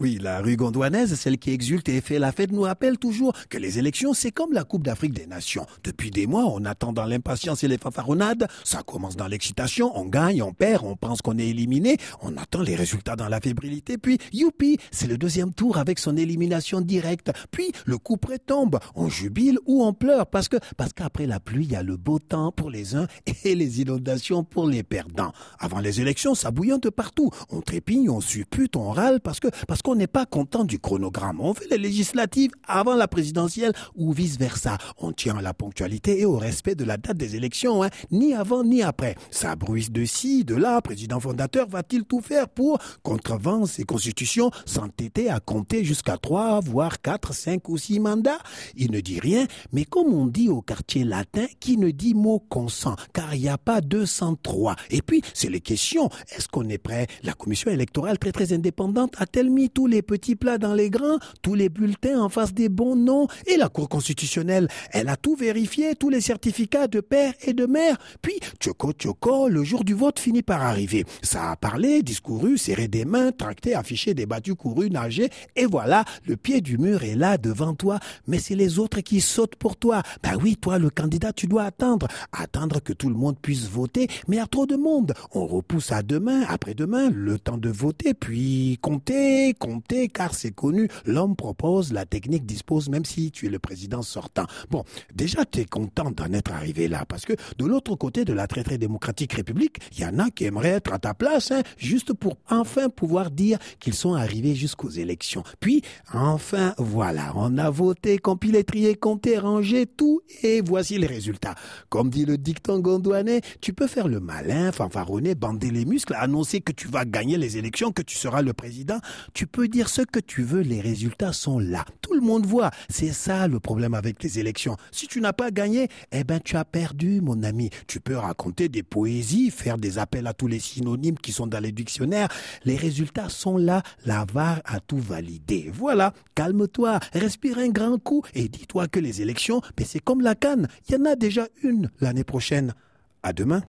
Oui, la rue gondouanaise, celle qui exulte et fait la fête, nous rappelle toujours que les élections, c'est comme la Coupe d'Afrique des Nations. Depuis des mois, on attend dans l'impatience et les fanfaronnades. Ça commence dans l'excitation, on gagne, on perd, on pense qu'on est éliminé, on attend les résultats dans la fébrilité, puis youpi, c'est le deuxième tour avec son élimination directe. Puis le coup près tombe, on jubile ou on pleure parce que parce qu'après la pluie, il y a le beau temps pour les uns et les inondations pour les perdants. Avant les élections, ça bouillonne partout. On trépigne, on suppute, on râle parce que parce qu'on n'est pas content du chronogramme. On fait les législatives avant la présidentielle ou vice-versa. On tient à la ponctualité et au respect de la date des élections, hein. ni avant ni après. Ça bruise de ci, de là. Président fondateur va-t-il tout faire pour, contre vents et constitutions, s'entêter à compter jusqu'à trois, voire quatre, cinq ou six mandats? Il ne dit rien, mais comme on dit au quartier latin, qui ne dit mot consent, car il n'y a pas 203. Et puis, c'est les questions. Est-ce qu'on est prêt? La commission électorale très très indépendante a-t-elle mis tous les petits plats dans les grains, tous les bulletins en face des bons noms Et la Cour constitutionnelle, elle a tout vérifié, tous les certificats de père et de mère. Puis, tchoko tchoko, le jour du vote finit par arriver. Ça a parlé, discouru, serré des mains, tracté, affiché, débattu, couru, nagé, et voilà, le pied du mur est là devant toi, mais c'est les autres qui sautent pour toi. Ben oui, toi, le candidat, tu dois attendre. Attendre que tout le monde puisse voter, mais il y a trop de monde. On repousse à demain, après-demain, le temps de voter, puis compter, compter, car c'est connu, l'homme propose, la technique dispose, même si tu es le président sortant. Bon, déjà, tu es content d'en être arrivé là, parce que de l'autre côté de la très très démocratique république, il y en a qui aimeraient être à ta place, hein, juste pour enfin pouvoir dire qu'ils sont arrivés jusqu'aux élections. Puis, enfin, voilà, on a voté, compilé, trié, compté, rangé, tout, et voici les résultats. Comme dit le dicton gondouanais, tu peux faire le malin, fanfaronner, bander les muscles, annoncer que tu vas gagner les élections, que tu seras le président. Tu dire ce que tu veux, les résultats sont là. Tout le monde voit. C'est ça le problème avec les élections. Si tu n'as pas gagné, eh ben tu as perdu, mon ami. Tu peux raconter des poésies, faire des appels à tous les synonymes qui sont dans les dictionnaires. Les résultats sont là. La VAR a tout validé. Voilà. Calme-toi, respire un grand coup et dis-toi que les élections, ben c'est comme la canne. Il y en a déjà une l'année prochaine. À demain.